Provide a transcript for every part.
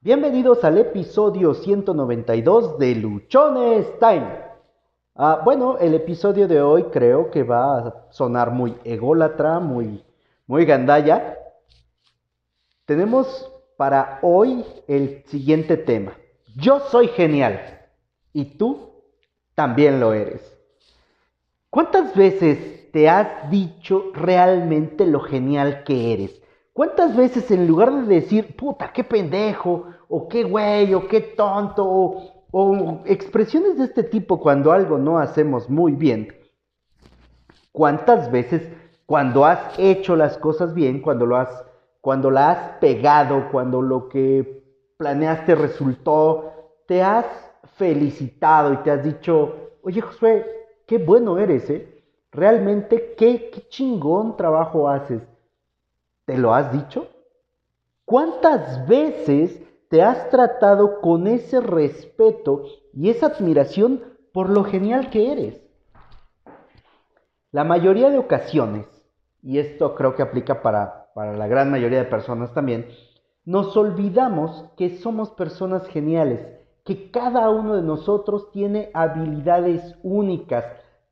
Bienvenidos al episodio 192 de Luchones Time. Ah, bueno, el episodio de hoy creo que va a sonar muy ególatra, muy, muy gandalla. Tenemos para hoy el siguiente tema. Yo soy genial y tú también lo eres. ¿Cuántas veces te has dicho realmente lo genial que eres? ¿Cuántas veces en lugar de decir, puta, qué pendejo, o qué güey, o qué tonto, o, expresiones de este tipo cuando algo no hacemos muy bien, cuántas veces cuando has hecho las cosas bien, cuando lo has, cuando la has pegado, cuando lo que planeaste resultó, te has felicitado y te has dicho, oye Josué, qué bueno eres, ¿eh? Realmente, qué, qué chingón trabajo haces. ¿Te lo has dicho? ¿Cuántas veces te has tratado con ese respeto y esa admiración por lo genial que eres? La mayoría de ocasiones, y esto creo que aplica para, para la gran mayoría de personas también, nos olvidamos que somos personas geniales, que cada uno de nosotros tiene habilidades únicas,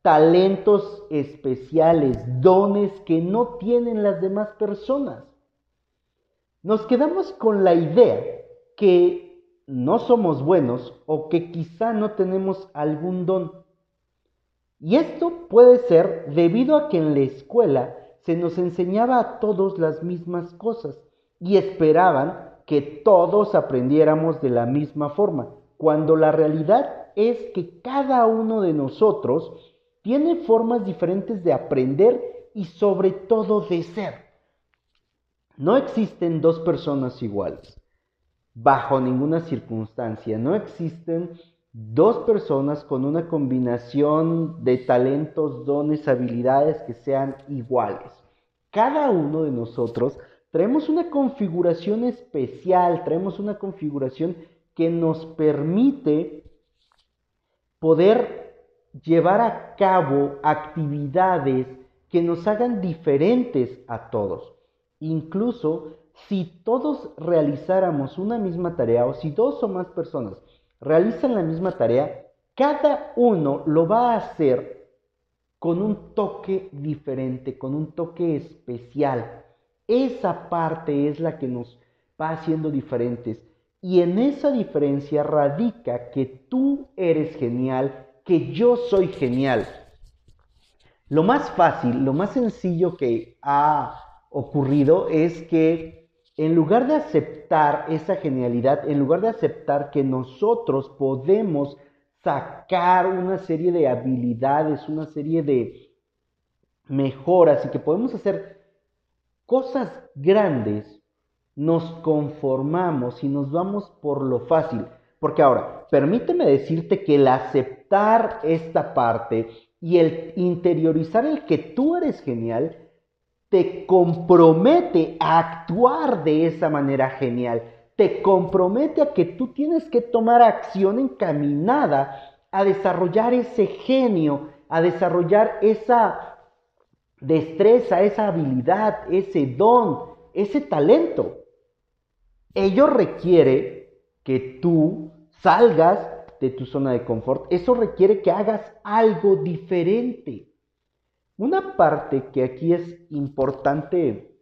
talentos especiales, dones que no tienen las demás personas. Nos quedamos con la idea que no somos buenos o que quizá no tenemos algún don. Y esto puede ser debido a que en la escuela se nos enseñaba a todos las mismas cosas y esperaban que todos aprendiéramos de la misma forma, cuando la realidad es que cada uno de nosotros tiene formas diferentes de aprender y sobre todo de ser. No existen dos personas iguales. Bajo ninguna circunstancia. No existen dos personas con una combinación de talentos, dones, habilidades que sean iguales. Cada uno de nosotros traemos una configuración especial, traemos una configuración que nos permite poder llevar a cabo actividades que nos hagan diferentes a todos. Incluso si todos realizáramos una misma tarea o si dos o más personas realizan la misma tarea, cada uno lo va a hacer con un toque diferente, con un toque especial. Esa parte es la que nos va haciendo diferentes. Y en esa diferencia radica que tú eres genial que yo soy genial. Lo más fácil, lo más sencillo que ha ocurrido es que en lugar de aceptar esa genialidad, en lugar de aceptar que nosotros podemos sacar una serie de habilidades, una serie de mejoras y que podemos hacer cosas grandes, nos conformamos y nos vamos por lo fácil. Porque ahora, permíteme decirte que el aceptar esta parte y el interiorizar el que tú eres genial, te compromete a actuar de esa manera genial. Te compromete a que tú tienes que tomar acción encaminada a desarrollar ese genio, a desarrollar esa destreza, esa habilidad, ese don, ese talento. Ello requiere que tú salgas de tu zona de confort. Eso requiere que hagas algo diferente. Una parte que aquí es importante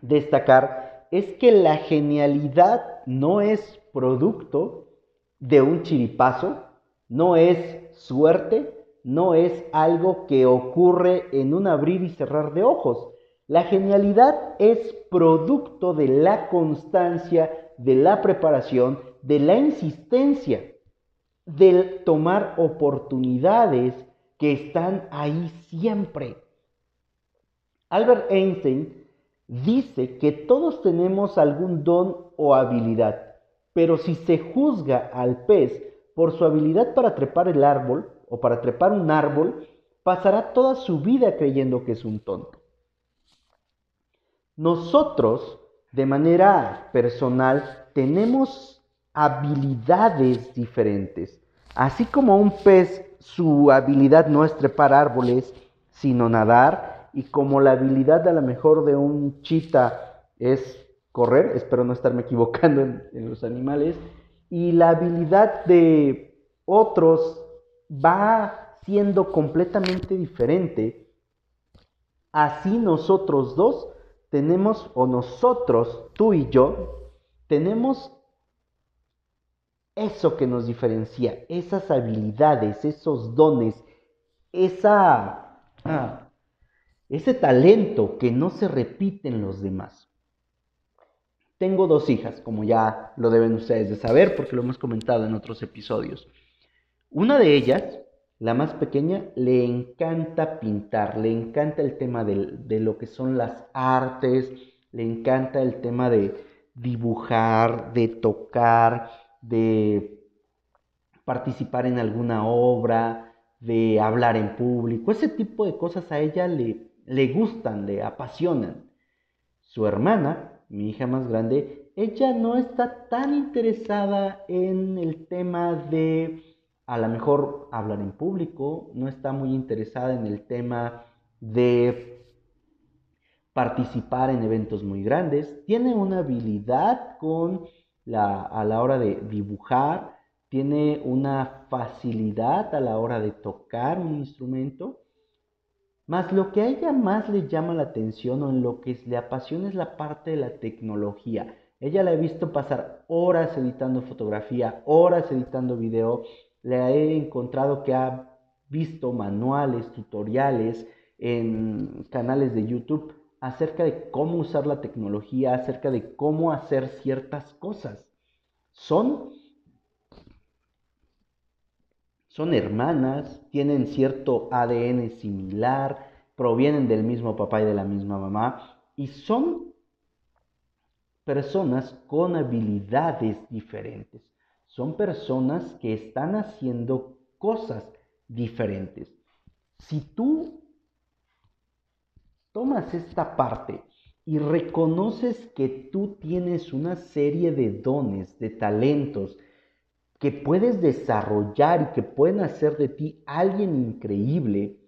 destacar es que la genialidad no es producto de un chiripazo, no es suerte, no es algo que ocurre en un abrir y cerrar de ojos. La genialidad es producto de la constancia, de la preparación, de la insistencia, del tomar oportunidades que están ahí siempre. Albert Einstein dice que todos tenemos algún don o habilidad, pero si se juzga al pez por su habilidad para trepar el árbol o para trepar un árbol, pasará toda su vida creyendo que es un tonto. Nosotros, de manera personal, tenemos habilidades diferentes. Así como un pez, su habilidad no es trepar árboles, sino nadar, y como la habilidad a lo mejor de un chita es correr, espero no estarme equivocando en, los animales, y la habilidad de otros va siendo completamente diferente. Así nosotros dos tenemos, o nosotros, tú y yo, tenemos eso que nos diferencia, esas habilidades, esos dones, esa, ah, ese talento que no se repite en los demás. Tengo dos hijas, como ya lo deben ustedes de saber porque lo hemos comentado en otros episodios. Una de ellas, la más pequeña, le encanta pintar, le encanta el tema de, de lo que son las artes, le encanta el tema de dibujar, de tocar, de participar en alguna obra, de hablar en público, ese tipo de cosas a ella le, le gustan, le apasionan. Su hermana, mi hija más grande, ella no está tan interesada en el tema de a lo mejor hablar en público, no está muy interesada en el tema de participar en eventos muy grandes, tiene una habilidad con la, a la hora de dibujar, tiene una facilidad a la hora de tocar un instrumento, más lo que a ella más le llama la atención o en lo que le apasiona es la parte de la tecnología. Ella la he visto pasar horas editando fotografía, horas editando video. Le he encontrado que ha visto manuales, tutoriales en canales de YouTube acerca de cómo usar la tecnología, acerca de cómo hacer ciertas cosas. Son, son hermanas, tienen cierto ADN similar, provienen del mismo papá y de la misma mamá y son personas con habilidades diferentes. Son personas que están haciendo cosas diferentes. Si tú tomas esta parte y reconoces que tú tienes una serie de dones, de talentos, que puedes desarrollar y que pueden hacer de ti alguien increíble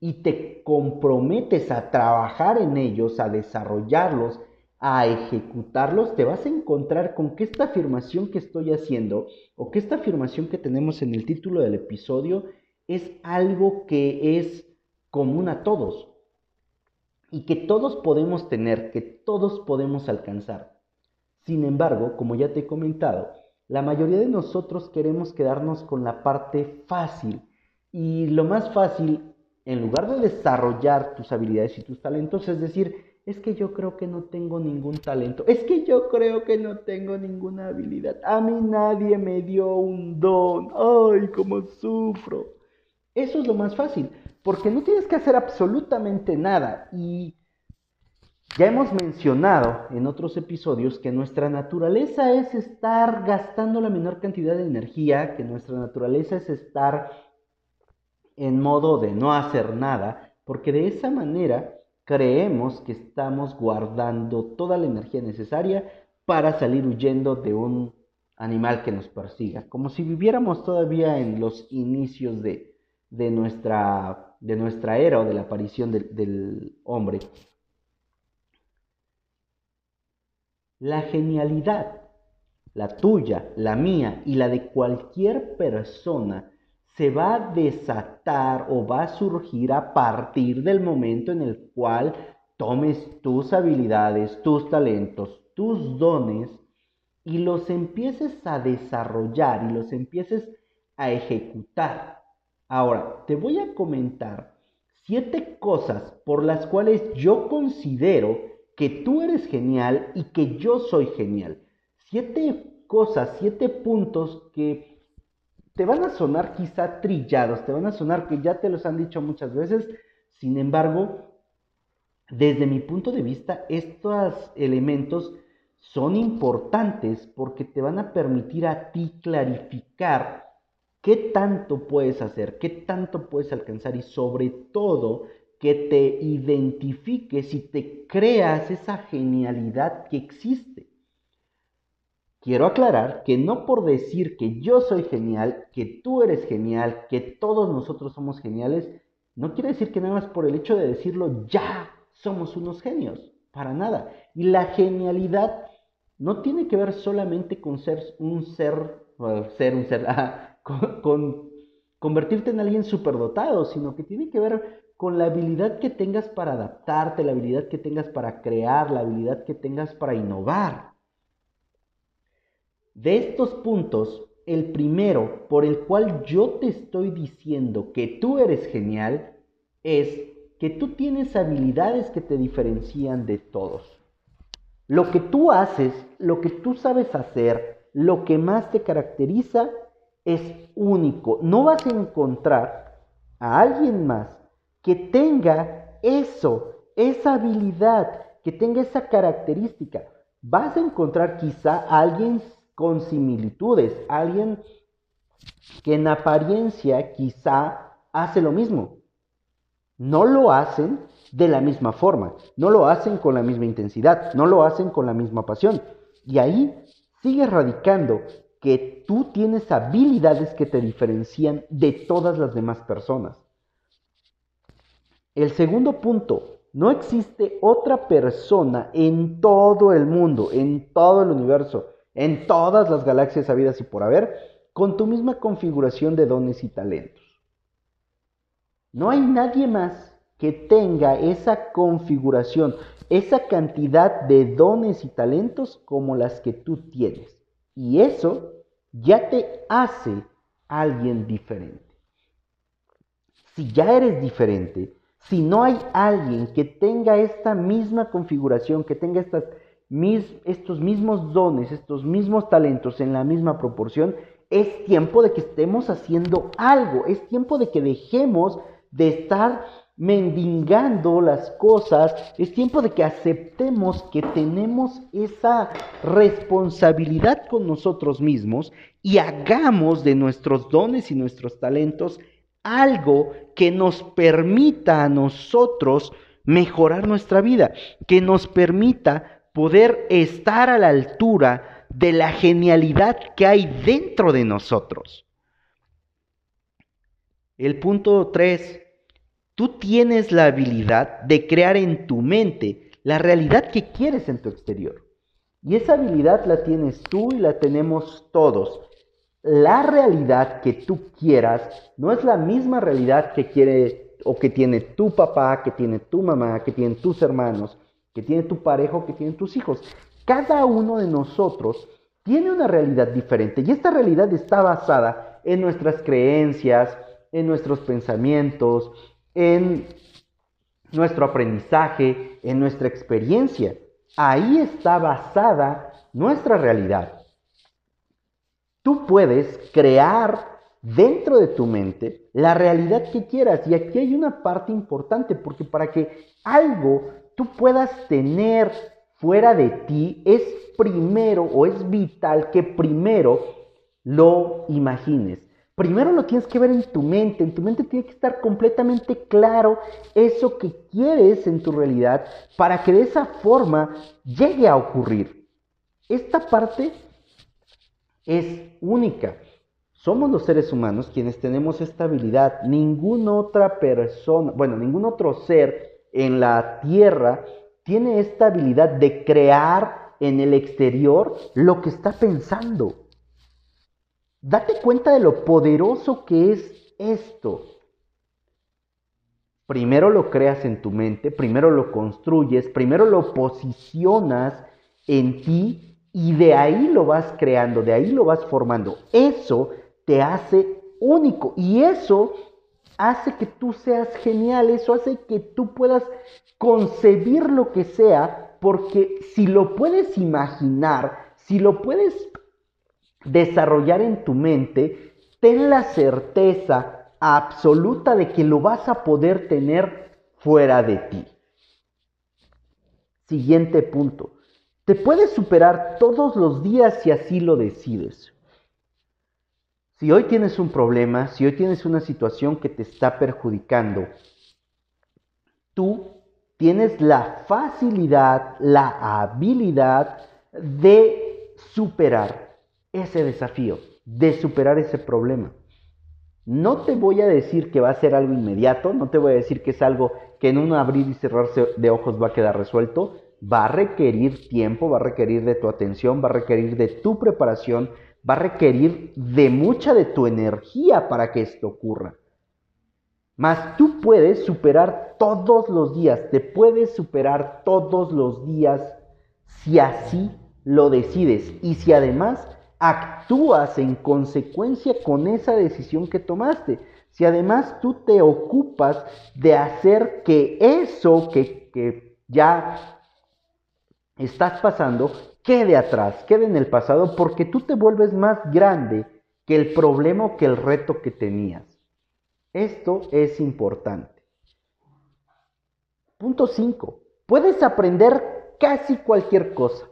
y te comprometes a trabajar en ellos, a desarrollarlos, a ejecutarlos, te vas a encontrar con que esta afirmación que estoy haciendo o que esta afirmación que tenemos en el título del episodio es algo que es común a todos y que todos podemos tener, que todos podemos alcanzar. Sin embargo, como ya te he comentado, la mayoría de nosotros queremos quedarnos con la parte fácil. Y lo más fácil, en lugar de desarrollar tus habilidades y tus talentos, es decir, es que yo creo que no tengo ningún talento, es que yo creo que no tengo ninguna habilidad, a mí nadie me dio un don, ay, cómo sufro. Eso es lo más fácil, porque no tienes que hacer absolutamente nada. Y ya hemos mencionado en otros episodios que nuestra naturaleza es estar gastando la menor cantidad de energía, que nuestra naturaleza es estar en modo de no hacer nada, porque de esa manera creemos que estamos guardando toda la energía necesaria para salir huyendo de un animal que nos persiga, como si viviéramos todavía en los inicios de, de nuestra de nuestra era o de la aparición del, hombre. La genialidad, la tuya, la mía y la de cualquier persona, se va a desatar o va a surgir a partir del momento en el cual tomes tus habilidades, tus talentos, tus dones y los empieces a desarrollar y los empieces a ejecutar. Ahora, te voy a comentar siete cosas por las cuales yo considero que tú eres genial y que yo soy genial. Siete cosas, siete puntos que te van a sonar quizá trillados, te van a sonar que ya te los han dicho muchas veces. Sin embargo, desde mi punto de vista, estos elementos son importantes porque te van a permitir a ti clarificar qué tanto puedes hacer, qué tanto puedes alcanzar y sobre todo que te identifiques y te creas esa genialidad que existe. Quiero aclarar que no por decir que yo soy genial, que tú eres genial, que todos nosotros somos geniales, no quiere decir que nada más por el hecho de decirlo ya somos unos genios, para nada. Y la genialidad no tiene que ver solamente con ser un ser, ser un ser, con, convertirte en alguien superdotado, sino que tiene que ver con la habilidad que tengas para adaptarte, la habilidad que tengas para crear, la habilidad que tengas para innovar. De estos puntos, el primero por el cual yo te estoy diciendo que tú eres genial es que tú tienes habilidades que te diferencian de todos. Lo que tú haces, lo que tú sabes hacer, lo que más te caracteriza es único. No vas a encontrar a alguien más que tenga eso, esa habilidad, que tenga esa característica. Vas a encontrar quizá a alguien con similitudes, alguien que en apariencia quizá hace lo mismo. No lo hacen de la misma forma, no lo hacen con la misma intensidad, no lo hacen con la misma pasión. Y ahí sigue radicando que tú tienes habilidades que te diferencian de todas las demás personas. El segundo punto, no existe otra persona en todo el mundo, en todo el universo, en todas las galaxias habidas y por haber, con tu misma configuración de dones y talentos. No hay nadie más que tenga esa configuración, esa cantidad de dones y talentos como las que tú tienes. Y eso ya te hace alguien diferente. Si ya eres diferente, si no hay alguien que tenga esta misma configuración, que tenga estos mismos dones, estos mismos talentos en la misma proporción, es tiempo de que estemos haciendo algo, es tiempo de que dejemos de estar mendigando las cosas, es tiempo de que aceptemos que tenemos esa responsabilidad con nosotros mismos y hagamos de nuestros dones y nuestros talentos algo que nos permita a nosotros mejorar nuestra vida, que nos permita poder estar a la altura de la genialidad que hay dentro de nosotros. El punto 3. Tú tienes la habilidad de crear en tu mente la realidad que quieres en tu exterior. Y esa habilidad la tienes tú y la tenemos todos la realidad que tú quieras no es la misma realidad que quiere o que tiene tu papá, que tiene tu mamá, que tienen tus hermanos, que tiene tu pareja que tienen tus hijos. Cada uno de nosotros tiene una realidad diferente y esta realidad está basada en nuestras creencias, en nuestros pensamientos, en nuestro aprendizaje, en nuestra experiencia. Ahí está basada nuestra realidad. Tú puedes crear dentro de tu mente la realidad que quieras. Y aquí hay una parte importante, porque para que algo tú puedas tener fuera de ti, es primero o es vital que primero lo imagines. Primero lo tienes que ver en tu mente, en tu mente tiene que estar completamente claro eso que quieres en tu realidad para que de esa forma llegue a ocurrir. Esta parte es única. Somos los seres humanos quienes tenemos esta habilidad. Ninguna otra persona, bueno, ningún otro ser en la tierra tiene esta habilidad de crear en el exterior lo que está pensando. Date cuenta de lo poderoso que es esto. Primero lo creas en tu mente, primero lo construyes, primero lo posicionas en ti y de ahí lo vas creando, de ahí lo vas formando. Eso te hace único y eso hace que tú seas genial, eso hace que tú puedas concebir lo que sea, porque si lo puedes imaginar, si lo puedes desarrollar en tu mente, ten la certeza absoluta de que lo vas a poder tener fuera de ti. Siguiente punto. Te puedes superar todos los días si así lo decides. Si hoy tienes un problema, si hoy tienes una situación que te está perjudicando, tú tienes la facilidad, la habilidad de superar ese desafío, de superar ese problema. No te voy a decir que va a ser algo inmediato, no te voy a decir que es algo que en un abrir y cerrarse de ojos va a quedar resuelto, va a requerir tiempo, va a requerir de tu atención, va a requerir de tu preparación, va a requerir de mucha de tu energía para que esto ocurra. Mas tú puedes superar todos los días, te puedes superar todos los días si así lo decides y si además actúas en consecuencia con esa decisión que tomaste. Si además tú te ocupas de hacer que eso que, que ya estás pasando quede atrás, quede en el pasado, porque tú te vuelves más grande que el problema o que el reto que tenías. Esto es importante. Punto 5. Puedes aprender casi cualquier cosa.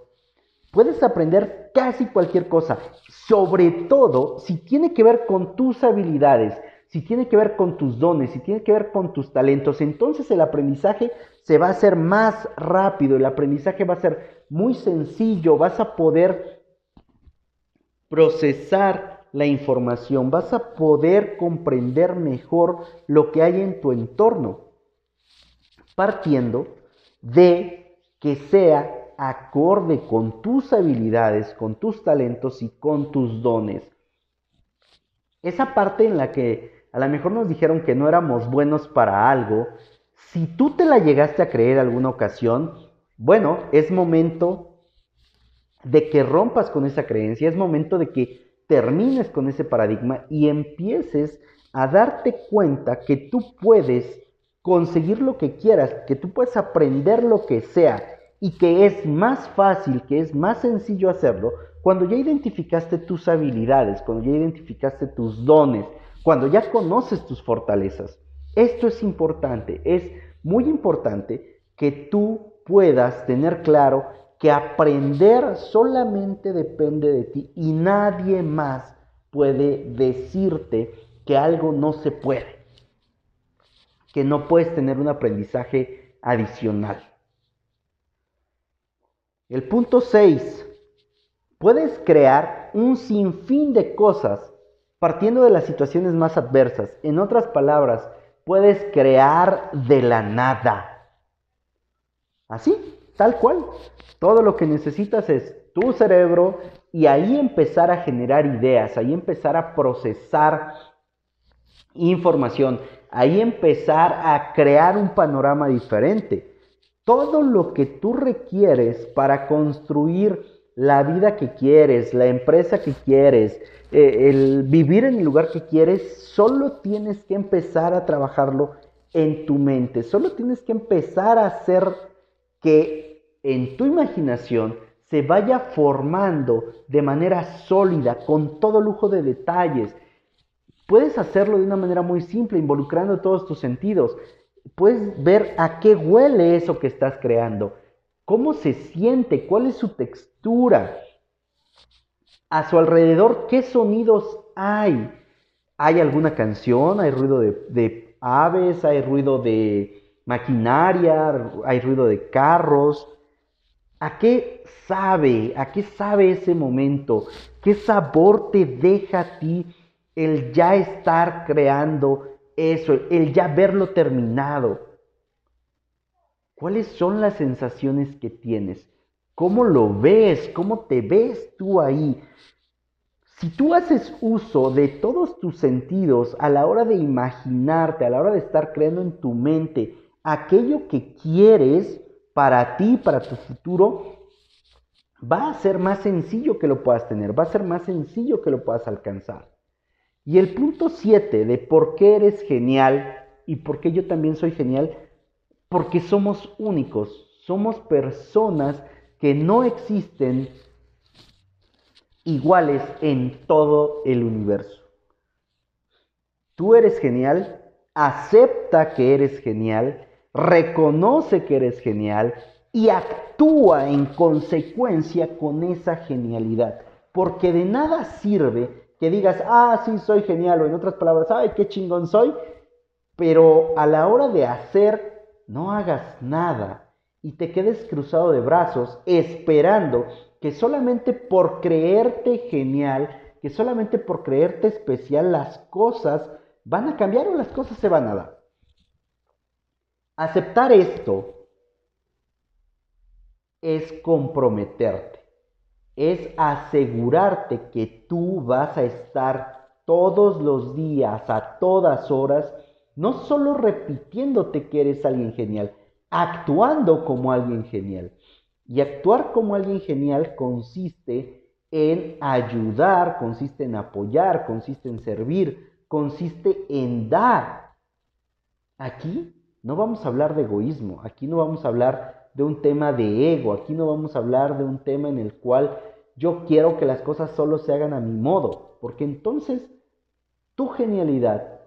Puedes aprender casi cualquier cosa, sobre todo si tiene que ver con tus habilidades, si tiene que ver con tus dones, si tiene que ver con tus talentos, entonces el aprendizaje se va a hacer más rápido, el aprendizaje va a ser muy sencillo, vas a poder procesar la información, vas a poder comprender mejor lo que hay en tu entorno, partiendo de que sea acorde con tus habilidades, con tus talentos y con tus dones. Esa parte en la que a lo mejor nos dijeron que no éramos buenos para algo, si tú te la llegaste a creer alguna ocasión, bueno, es momento de que rompas con esa creencia, es momento de que termines con ese paradigma y empieces a darte cuenta que tú puedes conseguir lo que quieras, que tú puedes aprender lo que sea y que es más fácil, que es más sencillo hacerlo cuando ya identificaste tus habilidades, cuando ya identificaste tus dones, cuando ya conoces tus fortalezas. Esto es importante, es muy importante que tú puedas tener claro que aprender solamente depende de ti y nadie más puede decirte que algo no se puede, que no puedes tener un aprendizaje adicional. El punto 6. Puedes crear un sinfín de cosas partiendo de las situaciones más adversas. En otras palabras, puedes crear de la nada. Así, tal cual. Todo lo que necesitas es tu cerebro y ahí empezar a generar ideas, ahí empezar a procesar información, ahí empezar a crear un panorama diferente. Todo lo que tú requieres para construir la vida que quieres, la empresa que quieres, eh, el vivir en el lugar que quieres, solo tienes que empezar a trabajarlo en tu mente, solo tienes que empezar a hacer que en tu imaginación se vaya formando de manera sólida, con todo lujo de detalles. Puedes hacerlo de una manera muy simple, involucrando todos tus sentidos. Puedes ver a qué huele eso que estás creando, cómo se siente, cuál es su textura, a su alrededor, ¿qué sonidos hay? ¿Hay alguna canción? ¿Hay ruido de, aves? ¿Hay ruido de maquinaria? ¿Hay ruido de carros? ¿A qué sabe? ¿A qué sabe ese momento? ¿Qué sabor te deja a ti el ya estar creando eso, el ya verlo terminado? ¿Cuáles son las sensaciones que tienes? ¿Cómo lo ves? ¿Cómo te ves tú ahí? Si tú haces uso de todos tus sentidos a la hora de imaginarte, a la hora de estar creando en tu mente aquello que quieres para ti, para tu futuro, va a ser más sencillo que lo puedas tener, va a ser más sencillo que lo puedas alcanzar. Y el punto 7 de por qué eres genial y por qué yo también soy genial, porque somos únicos, somos personas que no existen iguales en todo el universo. Tú eres genial, acepta que eres genial, reconoce que eres genial y actúa en consecuencia con esa genialidad. Porque de nada sirve que digas, ah, sí, soy genial, o en otras palabras, ay, qué chingón soy, pero a la hora de hacer, no hagas nada y te quedes cruzado de brazos esperando que solamente por creerte genial, que solamente por creerte especial las cosas van a cambiar o las cosas se van a dar. Aceptar esto es comprometerte, es asegurarte que tú vas a estar todos los días, a todas horas, no solo repitiéndote que eres alguien genial, actuando como alguien genial. Y actuar como alguien genial consiste en ayudar, consiste en apoyar, consiste en servir, consiste en dar. Aquí no vamos a hablar de egoísmo, aquí no vamos a hablar de un tema de ego, aquí no vamos a hablar de un tema en el cual yo quiero que las cosas solo se hagan a mi modo, porque entonces tu genialidad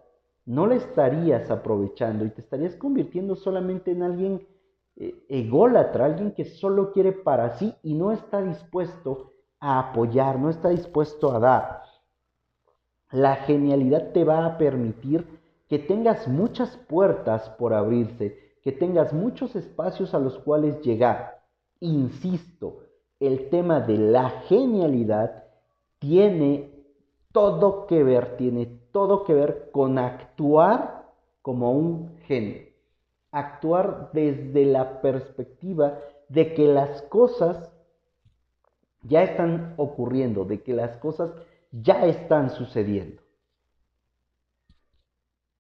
no la estarías aprovechando y te estarías convirtiendo solamente en alguien eh, ególatra, alguien que solo quiere para sí y no está dispuesto a apoyar, no está dispuesto a dar. La genialidad te va a permitir que tengas muchas puertas por abrirse, que tengas muchos espacios a los cuales llegar. Insisto, el tema de la genialidad tiene todo que ver, tiene todo que ver con actuar como un genio. Actuar desde la perspectiva de que las cosas ya están ocurriendo, de que las cosas ya están sucediendo.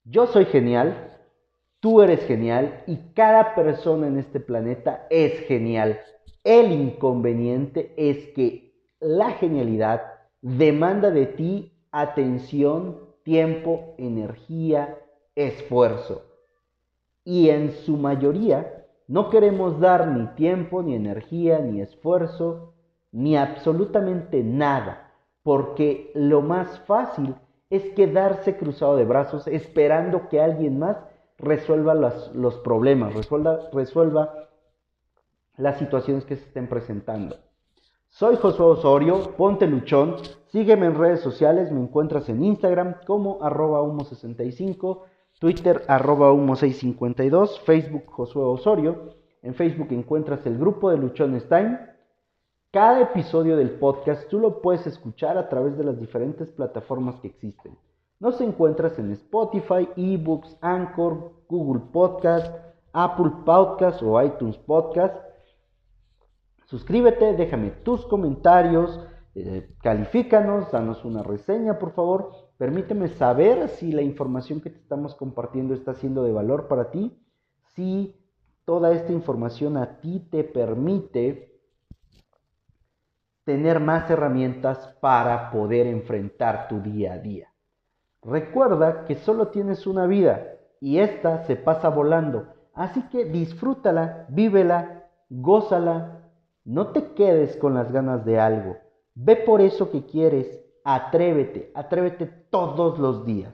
Yo soy genial, tú eres genial y cada persona en este planeta es genial. El inconveniente es que la genialidad demanda de ti atención, tiempo, energía, esfuerzo. Y en su mayoría no queremos dar ni tiempo, ni energía, ni esfuerzo, ni absolutamente nada, porque lo más fácil es quedarse cruzado de brazos esperando que alguien más resuelva los, problemas, resuelva, resuelva las situaciones que se estén presentando. Soy Josué Osorio, ponte luchón, sígueme en redes sociales, me encuentras en Instagram como arroba humo65, Twitter arroba humo652, Facebook Josué Osorio, en Facebook encuentras el grupo de Luchones Time, cada episodio del podcast tú lo puedes escuchar a través de las diferentes plataformas que existen. Nos encuentras en Spotify, eBooks, Anchor, Google Podcast, Apple Podcast o iTunes Podcast. Suscríbete, déjame tus comentarios, eh, califícanos, danos una reseña por favor. Permíteme saber si la información que te estamos compartiendo está siendo de valor para ti, si toda esta información a ti te permite tener más herramientas para poder enfrentar tu día a día. Recuerda que solo tienes una vida y esta se pasa volando, así que disfrútala, vívela, gózala, no te quedes con las ganas de algo, ve por eso que quieres, atrévete, atrévete todos los días.